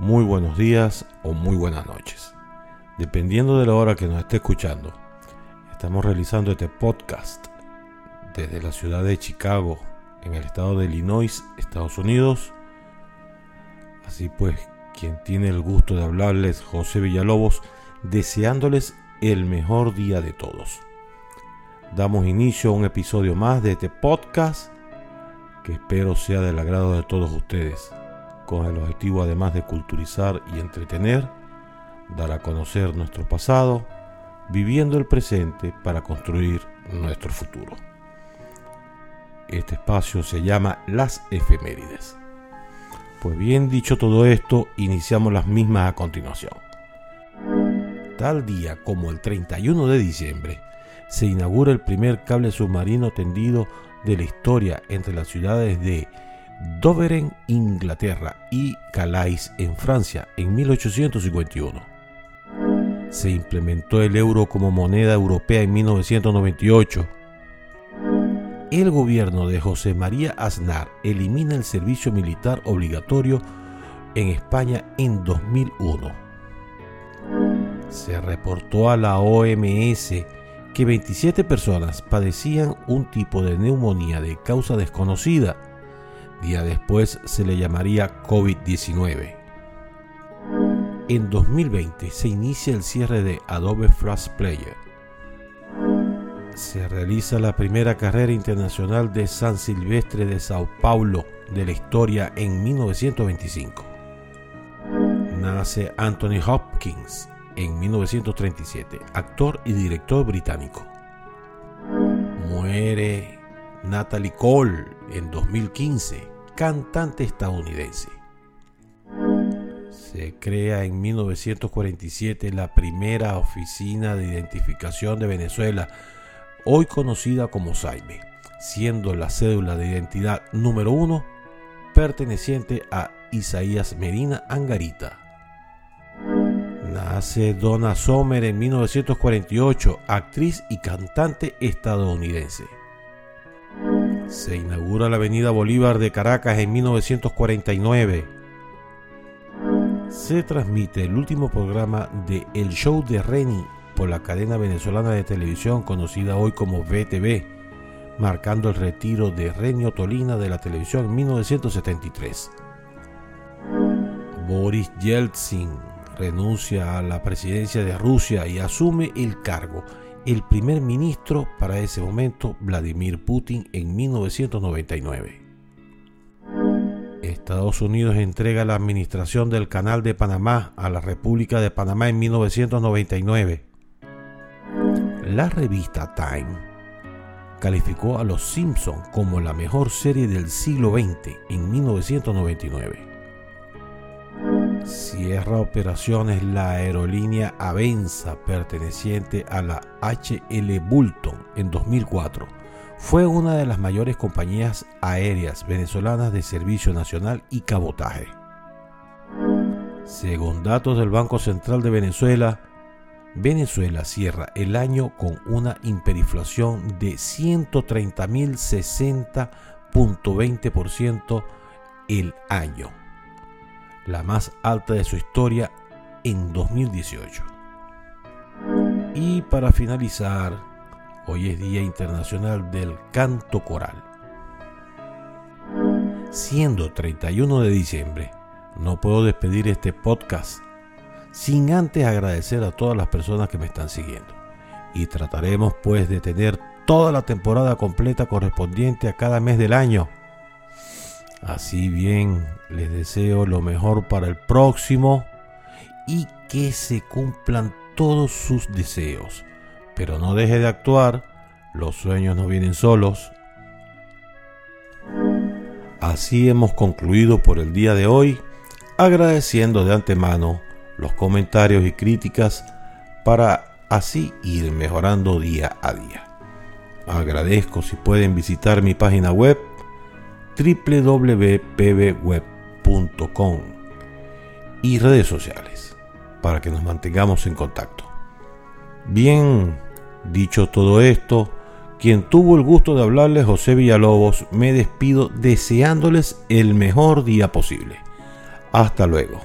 muy buenos días o muy buenas noches. Dependiendo de la hora que nos esté escuchando, estamos realizando este podcast desde la ciudad de Chicago, en el estado de Illinois, Estados Unidos. Así pues, quien tiene el gusto de hablarles, José Villalobos, deseándoles el mejor día de todos. Damos inicio a un episodio más de este podcast que espero sea del agrado de todos ustedes, con el objetivo además de culturizar y entretener, dar a conocer nuestro pasado, viviendo el presente para construir nuestro futuro. Este espacio se llama Las Efemérides. Pues bien dicho todo esto, iniciamos las mismas a continuación. Tal día como el 31 de diciembre, se inaugura el primer cable submarino tendido de la historia entre las ciudades de Dover en Inglaterra y Calais en Francia en 1851. Se implementó el euro como moneda europea en 1998. El gobierno de José María Aznar elimina el servicio militar obligatorio en España en 2001. Se reportó a la OMS que 27 personas padecían un tipo de neumonía de causa desconocida. Día después se le llamaría COVID-19. En 2020 se inicia el cierre de Adobe Flash Player. Se realiza la primera carrera internacional de San Silvestre de Sao Paulo de la historia en 1925. Nace Anthony Hopkins, en 1937, actor y director británico. Muere Natalie Cole en 2015, cantante estadounidense. Se crea en 1947 la primera oficina de identificación de Venezuela, hoy conocida como SAIME, siendo la cédula de identidad número uno perteneciente a Isaías Medina Angarita. Nace Donna Sommer en 1948, actriz y cantante estadounidense. Se inaugura la Avenida Bolívar de Caracas en 1949. Se transmite el último programa de El Show de Reni por la cadena venezolana de televisión conocida hoy como VTV, marcando el retiro de Renio Tolina de la televisión en 1973. Boris Yeltsin renuncia a la presidencia de Rusia y asume el cargo el primer ministro para ese momento, Vladimir Putin, en 1999. Estados Unidos entrega la administración del Canal de Panamá a la República de Panamá en 1999. La revista Time calificó a Los Simpson como la mejor serie del siglo XX en 1999 cierra operaciones la aerolínea Avenza perteneciente a la HL Bulton en 2004. Fue una de las mayores compañías aéreas venezolanas de servicio nacional y cabotaje. Según datos del Banco Central de Venezuela, Venezuela cierra el año con una hiperinflación de 130.060.20% el año la más alta de su historia en 2018. Y para finalizar, hoy es Día Internacional del Canto Coral. Siendo 31 de diciembre, no puedo despedir este podcast sin antes agradecer a todas las personas que me están siguiendo. Y trataremos pues de tener toda la temporada completa correspondiente a cada mes del año Así bien, les deseo lo mejor para el próximo y que se cumplan todos sus deseos. Pero no deje de actuar, los sueños no vienen solos. Así hemos concluido por el día de hoy, agradeciendo de antemano los comentarios y críticas para así ir mejorando día a día. Agradezco si pueden visitar mi página web www.pbweb.com y redes sociales para que nos mantengamos en contacto. Bien, dicho todo esto, quien tuvo el gusto de hablarles, José Villalobos, me despido deseándoles el mejor día posible. Hasta luego.